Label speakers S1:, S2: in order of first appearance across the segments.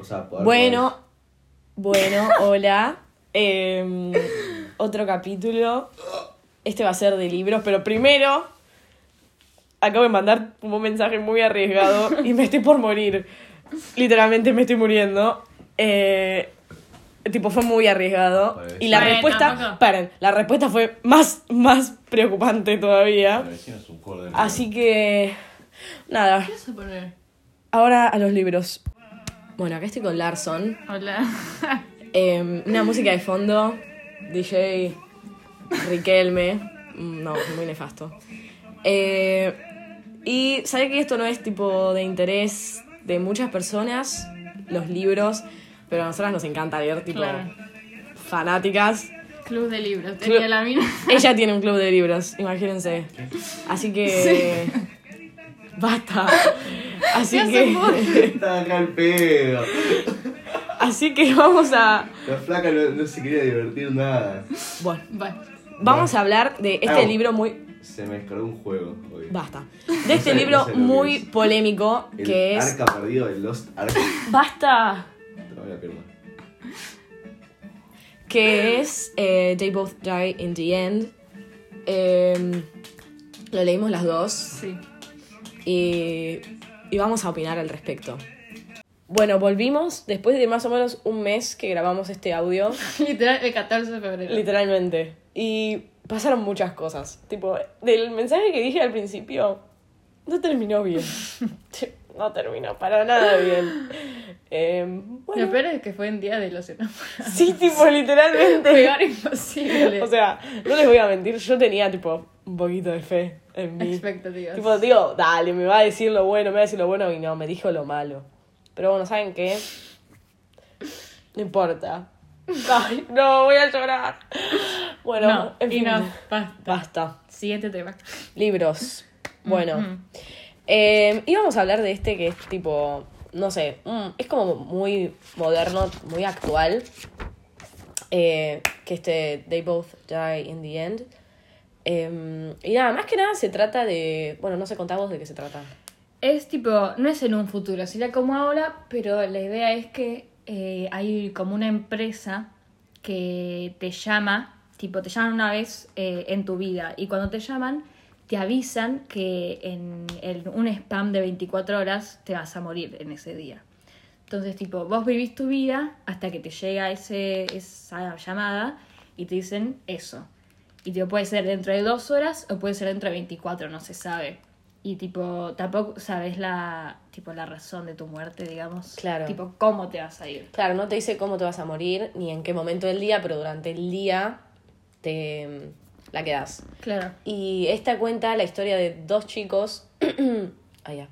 S1: O sea, poder
S2: Bueno, bueno, hola. Em, otro capítulo. Este va a ser de libros, pero primero acabo de mandar un mensaje muy arriesgado y me estoy por morir. Literalmente me estoy muriendo. Eh, tipo, fue muy arriesgado.
S1: Bueno,
S2: Y la respuesta.
S3: tampoco.
S2: Paren, la respuesta fue más, más preocupante todavía. Así que. Nada,
S3: ¿Qué vas a poner?
S2: ahora a los libros. Bueno, acá estoy con Larson.
S3: Hola.
S2: Eh, una música de fondo, DJ Riquelme, Mm, no, muy nefasto. Eh, y sabe que esto no es tipo de interés de muchas personas, los libros, pero a nosotras nos encanta leer, tipo
S3: Claro.
S2: fanáticas.
S3: Club de libros. Tenía la mina.
S2: Ella tiene un club de libros, imagínense. Así que... Basta. Así
S3: ¿Qué
S2: que...
S1: Está acá el pedo.
S2: Así que vamos a...
S1: La flaca no, no se quería divertir nada.
S2: Bueno,
S3: Bueno.
S2: vamos a hablar de este
S1: Au.
S2: libro muy...
S1: Se me descargó un juego hoy.
S2: Basta. De este
S1: sé-
S2: libro
S1: no sé lo que
S2: muy
S1: es.
S2: polémico
S1: El
S2: que es.
S1: Arca perdido, el Lost Ark.
S2: Basta.
S1: Te voy a pierna.
S2: Que es eh, They Both Die in the End. Eh, lo leímos las dos
S3: Sí.
S2: y, y vamos a opinar al respecto. Bueno, volvimos después de más o menos un mes que grabamos este audio,
S3: Literal, el 14 de febrero.
S2: literalmente. Y pasaron muchas cosas. Tipo, del mensaje que dije al principio, no terminó bien. No terminó para nada bien. Eh, bueno,
S3: Lo peor es que fue en día de los enamorados.
S2: Sí, tipo, literalmente.
S3: Peor imposible.
S2: O sea, no les voy a mentir, yo tenía, tipo, un poquito de fe en mí.
S3: expectativas.
S2: Tipo, digo, dale, me va a decir lo bueno, me va a decir lo bueno, y no, me dijo lo malo. Pero bueno, ¿saben qué? No importa. Ay, no, voy a llorar. Bueno,
S3: no,
S2: en
S3: y
S2: fin.
S3: no, basta.
S2: Basta.
S3: Siguiente tema.
S2: Libros. Bueno.
S3: Ujú.
S2: Eh, íbamos a hablar de este que es tipo, no sé, mm, es como muy moderno, muy actual. Eh, que este They Both Die in the End. Eh, y nada, más que nada se trata de. Bueno, no sé, contamos de qué se trata.
S3: Es tipo, no es en un futuro, sería como ahora, pero la idea es que eh, hay como una empresa que te llama, tipo, te llaman una vez eh, en tu vida y cuando te llaman te avisan que en el- un spam de 24 horas te vas a morir en ese día. Entonces, tipo, vos vivís tu vida hasta que te llega ese, esa llamada y te dicen eso. Y tipo, puede ser dentro de dos horas o puede ser dentro de 24, no se sabe. Y tipo, tampoco sabes la, tipo, la razón de tu muerte, digamos.
S2: Claro.
S3: Tipo, cómo te vas a ir.
S2: Claro, no te dice cómo te vas a morir ni en qué momento del día, pero durante el día te la quedas.
S3: Claro.
S2: Y esta cuenta la historia de dos chicos. ya.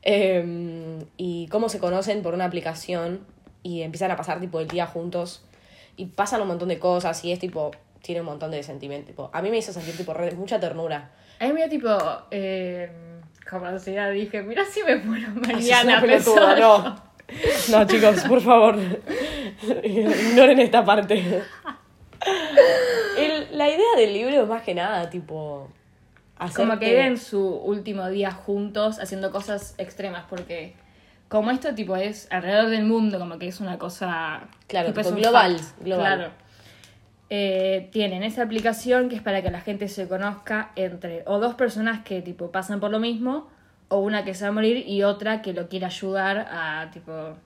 S2: Em, y cómo se conocen por una aplicación y empiezan a pasar tipo el día juntos y pasan un montón de cosas y es tipo tiene un montón de sentimientos tipo, a mí me hizo sentir tipo re- mucha ternura
S3: A mí me dio tipo, eh, como ansiedad, dije, mira si me muero mañana.
S2: pelotuda, no no chicos por favor ignoren esta parte El- la idea del libro es más que nada tipo
S3: Como que viven su último día juntos haciendo cosas extremas, porque como esto tipo es alrededor del mundo, como que es una cosa...
S2: Claro,
S3: tipo,
S2: tipo
S3: es un
S2: global, global.
S3: Claro. Eh, tienen esa aplicación que es para que la gente se conozca entre o dos personas que tipo pasan por lo mismo o una que se va a morir y otra que lo quiere ayudar a tipo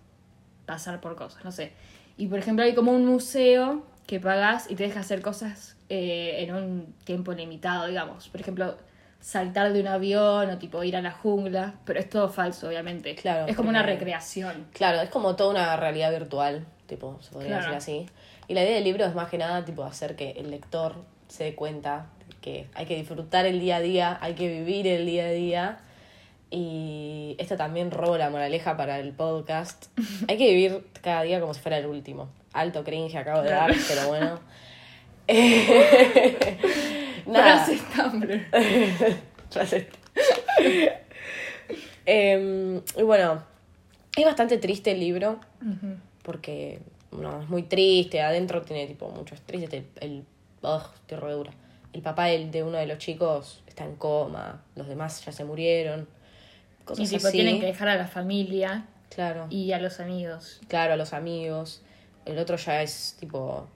S3: pasar por cosas, no sé. Y por ejemplo hay como un museo que pagas y te deja hacer cosas eh, en un tiempo limitado, digamos. Por ejemplo, saltar de un avión o tipo ir a la jungla, pero es todo falso, obviamente.
S2: Claro,
S3: Es como una recreación.
S2: Claro, es como toda una realidad virtual, tipo, se podría
S3: Claro.
S2: decir así. Y la idea del libro es más que nada, tipo, hacer que el lector se dé cuenta que hay que disfrutar el día a día, hay que vivir el día a día. Y esto también robo la moraleja para el podcast. Hay que vivir cada día como si fuera el último. Alto cringe acabo de dar, pero bueno. Nada.
S3: Frase Tumblr.
S2: Frase. Em, y bueno, es bastante triste el libro porque no, es muy triste. Adentro tiene tipo muchos tristes. El, el ugh, estoy re dura. El papá del- de uno de los chicos está en coma, los demás ya se murieron.
S3: Y
S2: Cosas
S3: tipo
S2: así.
S3: tienen que dejar a la familia
S2: Claro.
S3: y a los amigos.
S2: Claro, a los amigos. El otro ya es tipo.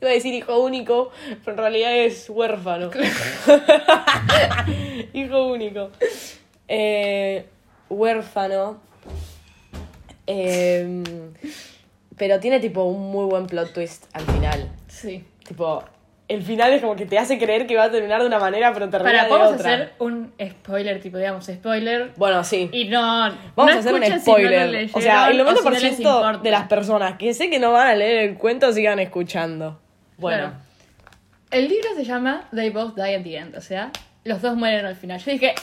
S2: Iba a decir hijo único, pero en realidad es huérfano. hijo único. Eh, huérfano. Eh, pero tiene tipo un muy buen plot twist al final.
S3: Sí.
S2: Tipo, el final es como que te hace creer que va a terminar de una manera, pero termina
S3: Para,
S2: de otra.
S3: hacer un spoiler, tipo, digamos, spoiler.
S2: Bueno, sí.
S3: Y no.
S2: Vamos
S3: no
S2: a hacer un
S3: si no
S2: spoiler. o sea, el
S3: leyeron o
S2: 90%
S3: si no les importa.
S2: de las personas que sé que no van a leer el cuento sigan escuchando. Bueno,
S3: Claro. El libro se llama They Both Die at the End, o sea, los dos mueren al final. Yo dije,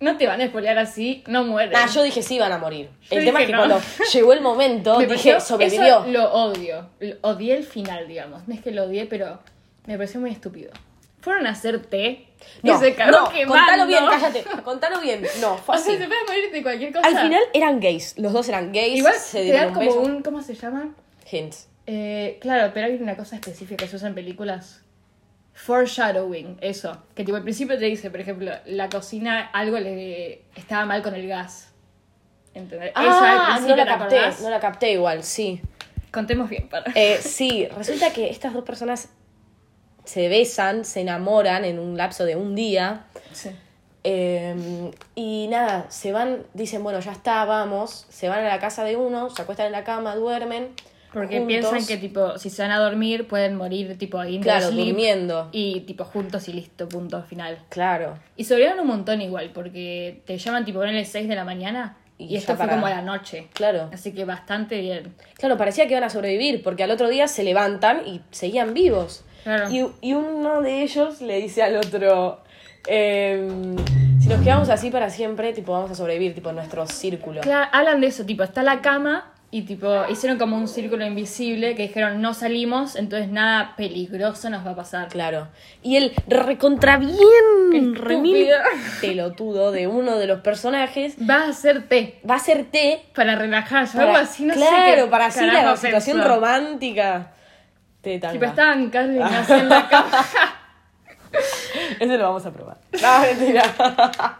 S3: no te van a spoilear así, no mueren.
S2: Ah, yo dije sí iban a morir.
S3: Yo
S2: el tema es que
S3: no.
S2: cuando llegó el momento,
S3: Me
S2: dije,
S3: pareció-
S2: sobrevivió.
S3: Eso lo odio. Lo- Odié el final, digamos. No es que lo odié, pero me pareció muy estúpido. Fueron a hacer té y
S2: No,
S3: se cagó
S2: no,
S3: quemando.
S2: contalo bien, cállate. Contalo bien. No, fue
S3: O sea,
S2: así.
S3: se puede morir de cualquier cosa.
S2: Al final eran gays. Los dos eran gays.
S3: Igual
S2: se
S3: te
S2: dieron
S3: dan
S2: un
S3: como
S2: beso.
S3: un. ¿Cómo se llama?
S2: Hint.
S3: Eh, claro, pero hay una cosa específica que se usa en películas. Foreshadowing, eso. Que tipo al principio te dice, por ejemplo, la cocina algo le estaba mal con el gas. ¿Entendés?
S2: Ah, no la
S3: ¿te
S2: capté. No la capté igual, sí.
S3: Contemos bien para.
S2: Eh, sí, resulta que estas dos personas se besan, se enamoran en un lapso de un día.
S3: Sí.
S2: eh, y nada, se van, dicen, bueno, ya está, vamos. Se van a la casa de uno, se acuestan en la cama, duermen.
S3: Porque
S2: juntos.
S3: piensan que tipo, si se van a dormir, pueden morir tipo ahí en
S2: Claro,
S3: sleep,
S2: durmiendo.
S3: Y tipo juntos y listo, punto final.
S2: Claro.
S3: Y sobrevivieron un montón igual, porque te llaman tipo en el 6 de la mañana y,
S2: Y
S3: esto fue
S2: para-
S3: como a la noche.
S2: Claro.
S3: Así que bastante bien.
S2: Claro, parecía que iban a sobrevivir, porque al otro día se levantan y seguían vivos.
S3: Claro.
S2: Y, y uno de ellos le dice al otro, em, si nos quedamos así para siempre, tipo, vamos a sobrevivir, tipo, en nuestro círculo.
S3: Claro, hablan de eso, tipo, está la cama y tipo, hicieron como un círculo invisible que dijeron no salimos, entonces nada peligroso nos va a pasar.
S2: Claro. Y el recontra bien, remil pelotudo de uno de los personajes
S3: Va a hacer té
S2: va a hacer té.
S3: para relajarse,
S2: Para,
S3: algo así, no sé
S2: claro,
S3: qué
S2: para así la situación
S3: pensó.
S2: romántica.
S3: Tipo, estaban Ignacio en la cama.
S2: Ese lo vamos a probar. No, mentira.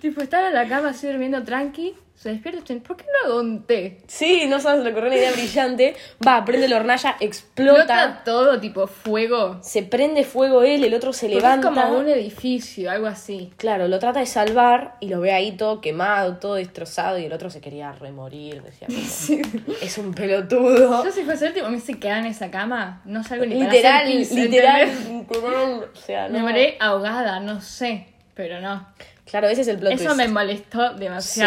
S3: tipo, estaban en la cama así durmiendo tranqui, se despierta y dicen, ¿por qué no hago un té?
S2: Sí, no sabes, le ocurrió una idea brillante. Va, prende la hornalla, explota.
S3: Explota todo, tipo, fuego.
S2: Se prende fuego él, el otro se
S3: Porque
S2: levanta.
S3: Es como un edificio, algo así.
S2: Claro, lo trata de salvar y lo ve ahí todo quemado, todo destrozado y el otro se quería remorir. Decía, como, es un pelotudo.
S3: Yo si fuese el tipo, me se quedaba en esa cama, no salgo ni para
S2: Literal,
S3: hacer pis,
S2: literal, literal. O sea,
S3: Me
S2: no.
S3: morí ahogada, no sé, pero no.
S2: Claro, ese es el plot
S3: Eso
S2: twist.
S3: me molestó
S2: Sí.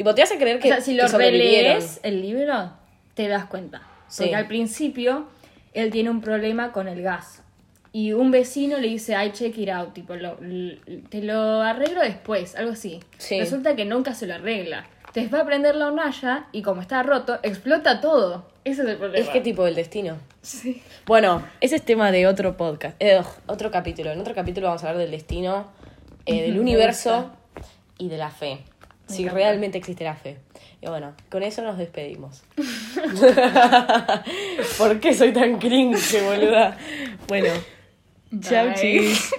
S2: Tipo, te hace creer
S3: O
S2: que,
S3: sea, si lo relees el libro, te das cuenta.
S2: Sí.
S3: Porque al principio él tiene un problema con el gas. Y un vecino le dice, I check it out, tipo, lo- te lo arreglo después, algo así.
S2: Sí.
S3: Resulta que nunca se lo arregla. Entonces va a prender la hornalla y como está roto, explota todo. Ese es el problema.
S2: Es que tipo el destino.
S3: Sí.
S2: Bueno, ese es tema de otro podcast, eh, otro capítulo. En otro capítulo vamos a hablar del destino, eh, del universo y de la fe.
S3: Me
S2: si
S3: encanta.
S2: realmente existe la fe. Y bueno, con eso nos despedimos. ¿Por qué soy tan cringe, boluda? Bueno, chau,
S3: Bye.
S2: chis.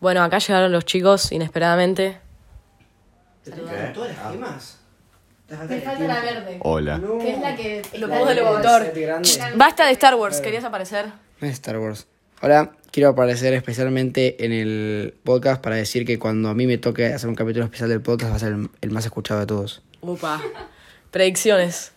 S2: Bueno, acá llegaron los chicos inesperadamente.
S4: ¿Te tocaron todas las gemas? Te falta
S3: Me falta la verde.
S1: Hola.
S4: No.
S3: Que es la que...
S2: Lo pongo locutor. Basta de Star Wars, ¿querías aparecer?
S4: No es Star Wars. Hola, quiero aparecer especialmente en el podcast para decir que cuando a mí me toque hacer un capítulo especial del podcast va a ser el, más escuchado de todos.
S2: Upa. Predicciones.